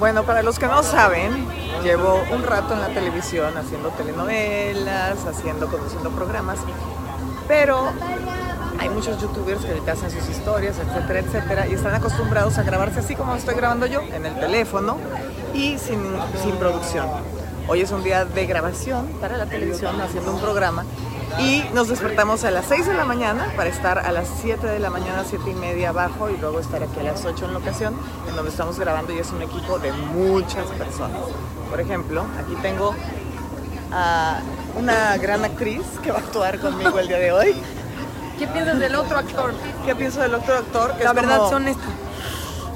Bueno, para los que no saben, llevo un rato en la televisión haciendo telenovelas, haciendo, conduciendo programas, pero hay muchos youtubers que ahorita hacen sus historias, etcétera, etcétera, y están acostumbrados a grabarse así como estoy grabando yo, en el teléfono y sin, sin producción. Hoy es un día de grabación para la televisión haciendo un programa y nos despertamos a las 6 de la mañana para estar a las 7 de la mañana, 7 y media abajo y luego estar aquí a las 8 en locación, en donde estamos grabando y es un equipo de muchas personas. Por ejemplo, aquí tengo a una gran actriz que va a actuar conmigo el día de hoy. ¿Qué piensas del otro actor? ¿Qué pienso del otro actor? Que La es verdad, como- son estos.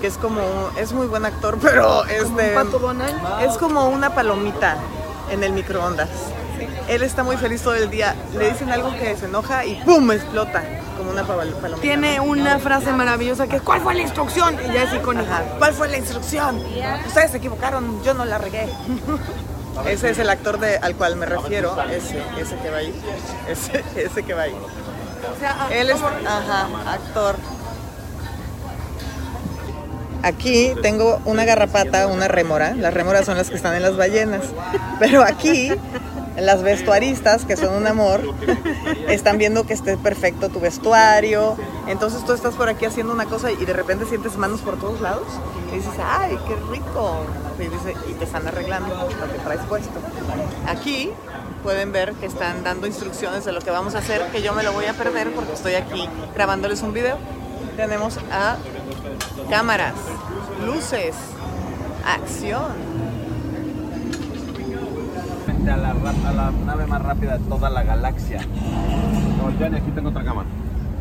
que es como, es muy buen actor, pero este, es como una palomita en el microondas. Él está muy feliz todo el día. Le dicen algo que se enoja y ¡pum! explota como una pal- palomita. Tiene una frase maravillosa que es ¿Cuál fue la instrucción? Y ya es icónica. ¿Cuál fue la instrucción? Ustedes se equivocaron, yo no la regué. Ese es el actor de, al cual me refiero, ese, ese que va ahí. Ese, ese que va ahí. O sea, Él es, ajá, actor. Aquí tengo una garrapata, una rémora. Las rémoras son las que están en las ballenas. Pero aquí, las vestuaristas, que son un amor, están viendo que esté perfecto tu vestuario. Entonces tú estás por aquí haciendo una cosa y de repente sientes manos por todos lados. Y dices, ¡ay, qué rico! Y, te están arreglando lo que traes puesto. Aquí pueden ver que están dando instrucciones de lo que vamos a hacer, que yo me lo voy a perder porque estoy aquí grabándoles un video. Tenemos a cámaras, luces, acción. A la, ra- a la nave más rápida de toda la galaxia. No, aquí tengo otra cámara.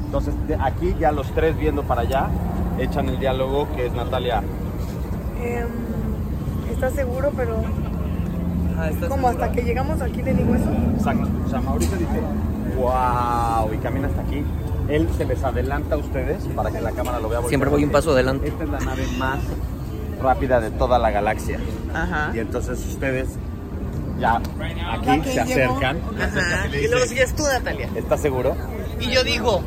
Entonces, de aquí ya los tres viendo para allá, echan el diálogo que es Natalia. em, ¿estás seguro? Pero como hasta que llegamos aquí le digo eso. Exacto. O sea, Mauricio dice, wow, y camina hasta aquí. Él se les adelanta a ustedes para que la cámara lo vea. Siempre voy un paso adelante. Esta es la nave más rápida de toda la galaxia. Ajá. Y entonces ustedes ya aquí se acercan. Ajá. Y luego sigues tú, Natalia. ¿Estás seguro? Y yo digo,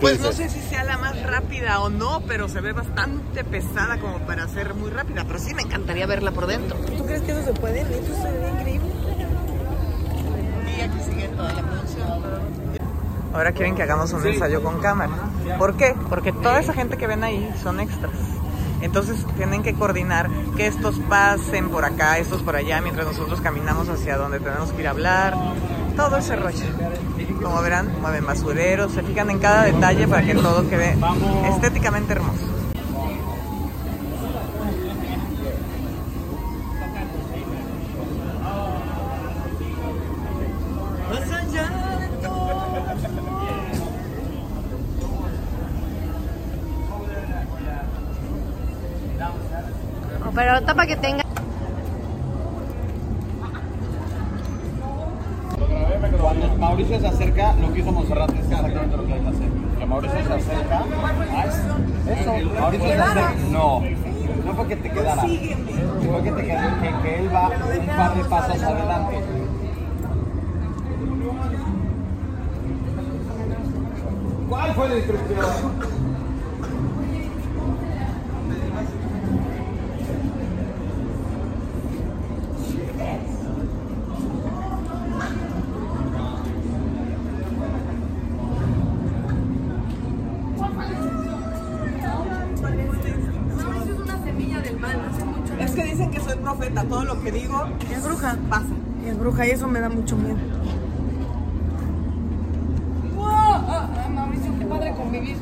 pues no sé si sea la más rápida o no, pero se ve bastante pesada como para ser muy rápida. Pero sí me encantaría verla por dentro. ¿Tú crees que eso se puede? Eso se ve increíble. Y aquí sigue toda la producción. Ahora quieren que hagamos un ensayo con cámara. ¿Por qué? Porque toda esa gente que ven ahí son extras. Entonces tienen que coordinar que estos pasen por acá, estos por allá, mientras nosotros caminamos hacia donde tenemos que ir a hablar. Todo ese rollo. Como verán, mueven basureros, se fijan en cada detalle para que todo quede estéticamente hermoso. Pero ahorita para que tenga. Cuando Mauricio se acerca, lo que hizo Monserrat es exactamente lo que hay que hacer. Que Mauricio se acerca. Es- Eso, Mauricio se acerca. No, no fue que te quedara. Fue que, te quedara, que, que él va un par de pasos adelante. ¿Cuál fue la instrucción? es una semilla del mal, hace mucho. Es que dicen que soy profeta, todo lo que digo Es bruja. pasa. Es bruja y eso me da mucho miedo. ¡Wow! Ah, ah, Mauricio, qué padre convivir.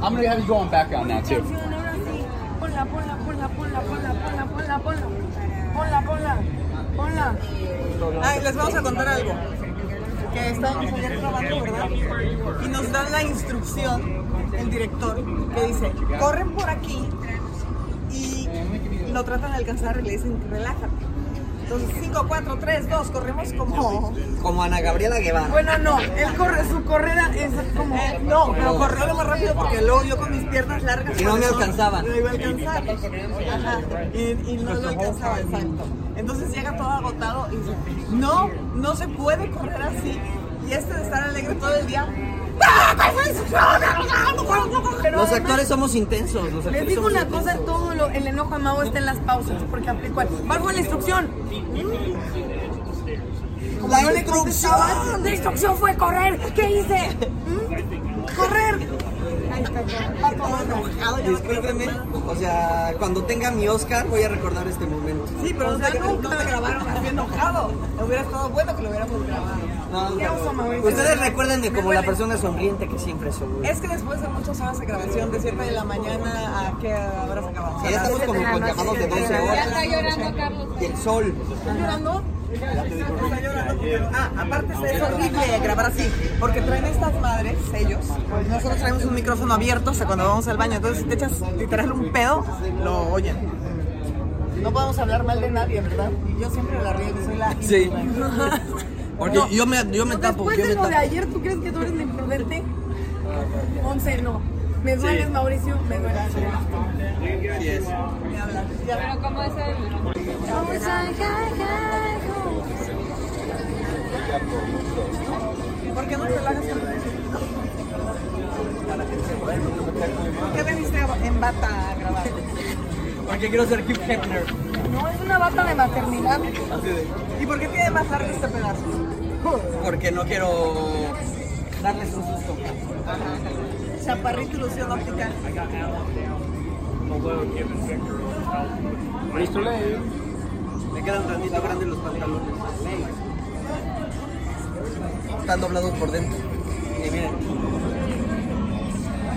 I'm gonna have you go on background now too. Ponla, ponla, ponla, ponla, ponla, ponla, ponla, ponla. Ponla, ponla, ponla. Ay, les vamos a contar algo. Que estábamos allá grabando, ¿verdad? Y nos dan la instrucción, el director, que dice, corren por aquí y lo tratan de alcanzar y le dicen, relájate. Entonces, 5, 4, 3, 2, corremos como... Como Ana Gabriela Guevara. Bueno, no, él corre, su correda es como. Eh, no, pero corrió lo más rápido porque luego yo con mis piernas largas... Y no me alcanzaba. No iba a alcanzar. Ajá. Y, y no lo alcanzaba, exacto. Entonces llega todo agotado y dice, no, no se puede correr así. Y este de estar alegre todo el día. Los actores somos intensos. Los Les digo una cosa, todo lo- el enojo de Mau está en las pausas, porque aplicó. ¿Cuál fue la instrucción? La no instrucción. La instrucción fue correr. ¿Qué hice? ¿Mm? Correr. Discúlpeme, o sea, cuando tenga mi Oscar voy a recordar este momento. Sí, pero no O sea, nunca. no te grabaron así enojado. Hubiera estado bueno que lo hubiéramos grabado. No. Ustedes recuérdenme Me como la persona sonriente que siempre soy. Es que después de muchas horas de grabación, de 7 de la mañana a qué horas acabamos. Sí, ya estamos como con llamados de 12 horas. está llorando, Carlos. Y el sol. ¿Estás llorando? Está llorando porque- Ah, aparte es horrible grabar así, porque traen estas madres, ellos. Nosotros traemos un micrófono abierto hasta cuando vamos al baño, entonces si te echas literal un pedo, lo oyen. No podemos hablar mal de nadie, ¿verdad? Yo siempre la río, que soy la... Sí. Porque yo me, yo me tapo, Después yo de me lo de tapo. ayer, ¿tú crees que tú eres la imprudente? Once, no. Me dueles, Mauricio, me dueles. Sí es. Pero ¿cómo es el...? ¿Por qué no te relajas con ¿Por qué veniste en bata a grabar? Porque quiero ser Hugh Hefner. No, es una bata de maternidad. ¿Y por qué tiene más largo este pedazo? Porque no quiero darles un susto. Chaparrito ilusión óptica. Me quedan tantito grandes los pantalones. Están doblados por dentro. Y miren,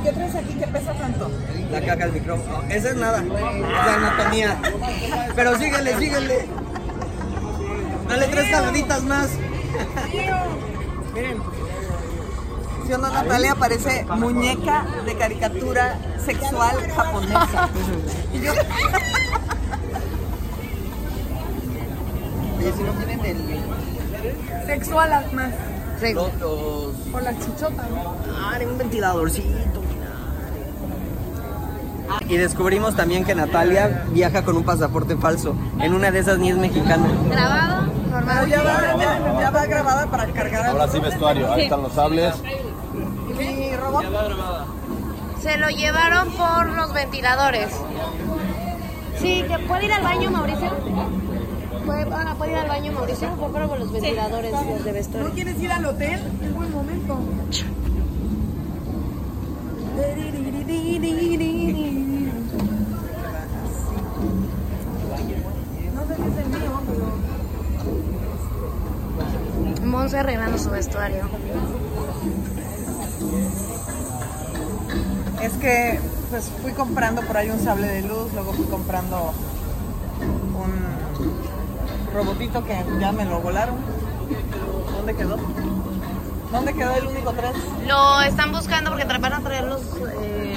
¿Qué traes aquí que pesa tanto? la caca del micrófono. Esa es nada. Es la anatomía. Pero síguele, síguele. Dale tres jaladitas más. Miren. Si o no, Natalia parece muñeca de caricatura sexual japonesa. Y yo, Oye, si no tienen el. Sexual más. Los, los- O la chichota, ¿no? Ah, un ventiladorcito. mira. Y descubrimos también que Natalia viaja con un pasaporte falso. En una de esas ni es mexicana. ¿Grabado? Pero ya va, ya, ya va grabada para cargar al Ahora sí vestuario, ahí están los sables. ¿Y mi robot? Se lo llevaron por los ventiladores. Sí, que puede ir al baño, Mauricio. ¿Puede, ah, ¿puede ir al baño, Mauricio? Fue por los ventiladores los de ¿No vestuario. quieres ir al hotel? Es buen momento. No sé si es el mío, pero... Monse arreglando su vestuario. Es que pues fui comprando por ahí un sable de luz, luego fui comprando un robotito que ya me lo volaron. ¿Dónde quedó? ¿Dónde quedó el único 3? Lo están buscando porque van a traer los... eh,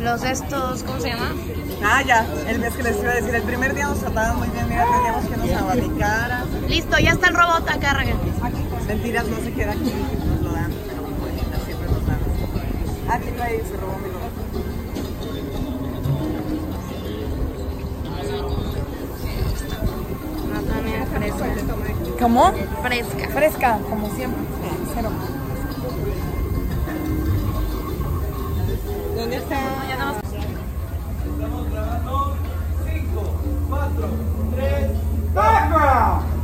los estos, ¿cómo se llama? Ah, ya, el mes que les iba a decir, el primer día nos trataban muy bien, mira, teníamos que nos abanicara. Listo, ya está el robot acá, Raquel. Mentiras, no se queda aquí, nos lo dan, pero bueno, siempre nos dan. Ah, ¿qué trae? Se robó mi robot. También fresca. ¿Cómo? Fresca. Fresca, como siempre. Cero. ¿Dónde está? Background!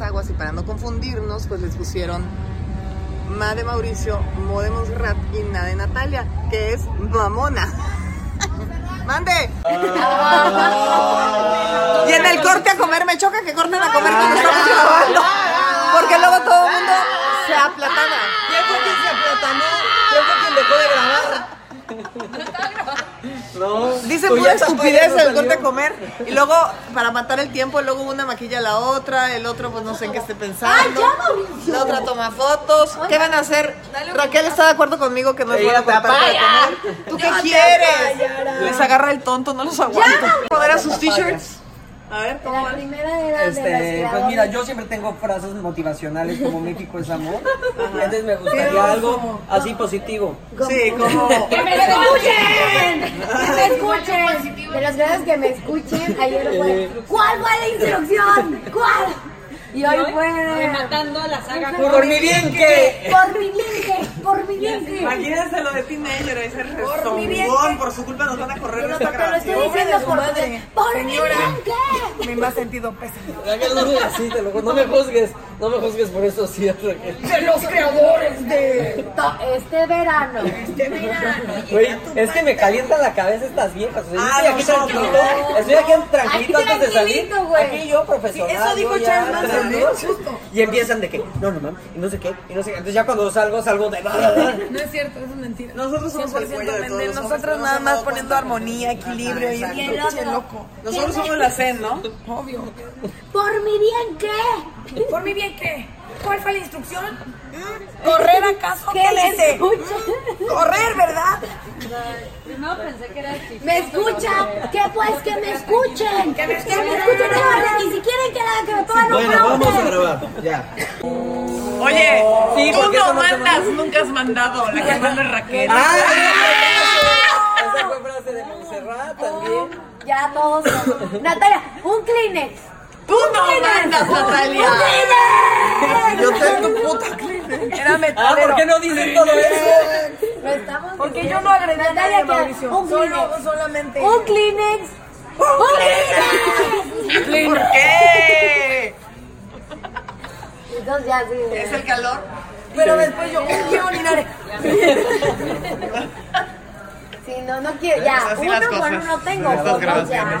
Aguas y para no confundirnos, pues les pusieron Ma de Mauricio, Mo de Montserrat y Na de Natalia, que es Mamona. ¡Mande! y en el corte a comer, me choca que corten a comer cuando estamos grabando. Porque luego todo el mundo se aplatana. ¿Quién fue quien se aplatanó? ¿Quién fue quien dejó de grabar? No. Dice pues pura estupidez no el corte a comer. Y luego, para matar el tiempo, luego una maquilla a la otra, el otro pues no sé en qué esté pensando. La otra toma fotos. ¿Qué van a hacer? Raquel está de acuerdo conmigo que nos van a Ella te cortar para comer. ¿Tú qué quieres? Les agarra el tonto, no los aguanto. ¿Poder a sus t-shirts? A ver, ¿cómo La van? primera era de Este, las pues mira, yo siempre tengo frases motivacionales como México es amor. Entonces me gustaría algo así positivo. Sí, como... ¡Que me escuchen! ¡Que me escuchen! De las veces que me escuchen, ayer fue ¿Cuál fue la instrucción? ¿Cuál? Y hoy fue Rematando la saga Por mi bien que. Por mi bien que, por mi bien que Imagínense lo de Teenager, ese mi bien por su culpa nos van a correr de esta Te lo estoy grabación. diciendo su por, madre. por mi Señora. bien que. Me ha sentido pésimo. No me juzgues. No me juzgues por eso, sí, Raquel. De los creadores de Este verano. este verano. Güey, es que me calientan la cabeza estas viejas. O sea, yo Ah, estoy aquí nosotros. tranquilo. Estoy aquí tranquilito Aquí antes de salir. Aquí yo profesional. Sí, eso dijo Charles Manson. Y empiezan de que, no, no mames, y no sé qué, y no sé qué. Entonces ya cuando salgo, salgo de. No es cierto, es mentira. Nosotros somos el 100% cuello de todos Nosotros no nada más poniendo armonía, equilibrio y otro. loco. Nosotros somos la zen, ¿no? Obvio. Por mi bien que. ¿Por mi bien qué? ¿Cuál fue la instrucción? ¿Mm? ¿Correr acaso? Que ¿Qué dice? escuchen. Correr, ¿verdad? Primero pensé que era chistoso. Me escucha, que pues que me escuchen. Que me Que me escuchen todas. Y si quieren que la que me pongan un Bueno, vamos a grabar. Ya. Oye, Sí, tú no no mandas, nunca has mandado. La que manda es Raquel. ¡Ah! Esa fue frase de Montserrat también. Ya todos. Natalia, un Kleenex. Tú no mandas, Natalia. Yo tengo puta Kleenex. Era Ah, metalero. ¿por qué no dicen todo eso? Lo estamos Porque yo no agredí a nadie. Un Solo, Kleenex. solamente. Un Kleenex. ¡Un Kleenex! ¿Por qué? Entonces ya sí. ¿Es el calor? Pero después yo quiero orinar. Sí, no, no quiero. Ya, uno cosas uno tengo. en estas grabaciones.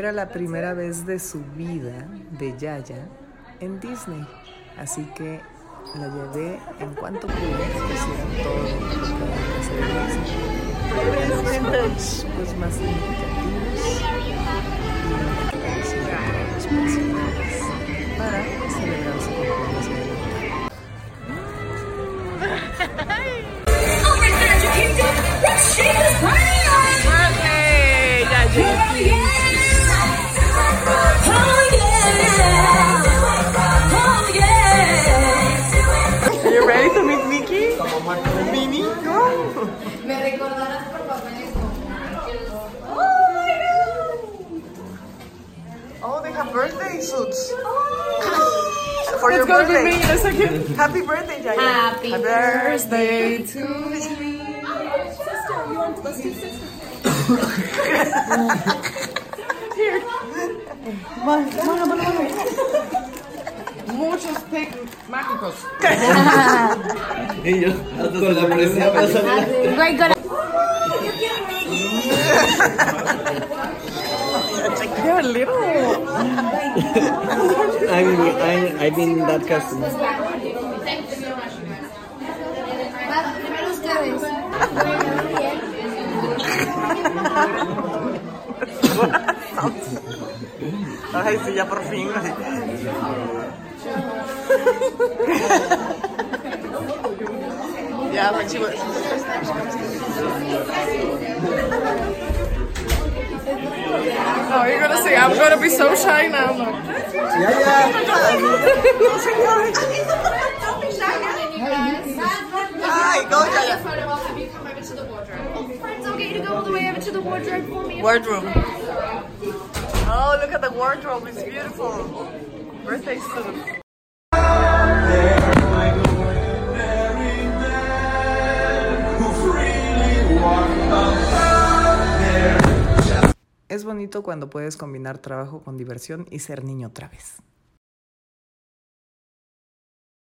Era la primera vez de su vida de Yaya en Disney, así que la llevé en cuanto pude, hicieron todo lo que había que hacer en Disney. Pero los pues más significativos y hicieron todos los personajes para celebrar su cumpleaños. De Navidad. Me recordarás por papeles Oh, they have birthday suits. For your birthday. Happy birthday, Yaya. Happy birthday to you. Muchos mágicos. Y yo, con la pasando. Güey, con- You're little. I'm, I'm, I've been that customer. Primero ustedes. Ay, sí, ya por fin. yeah, when she was. Oh, you're gonna say I'm gonna be so shy now. Hi, go, Yaya. It's okay to go all the way over to the wardrobe for me. Wardrobe. Oh, look at the wardrobe. It's beautiful. Es bonito cuando puedes combinar trabajo con diversión y ser niño otra vez.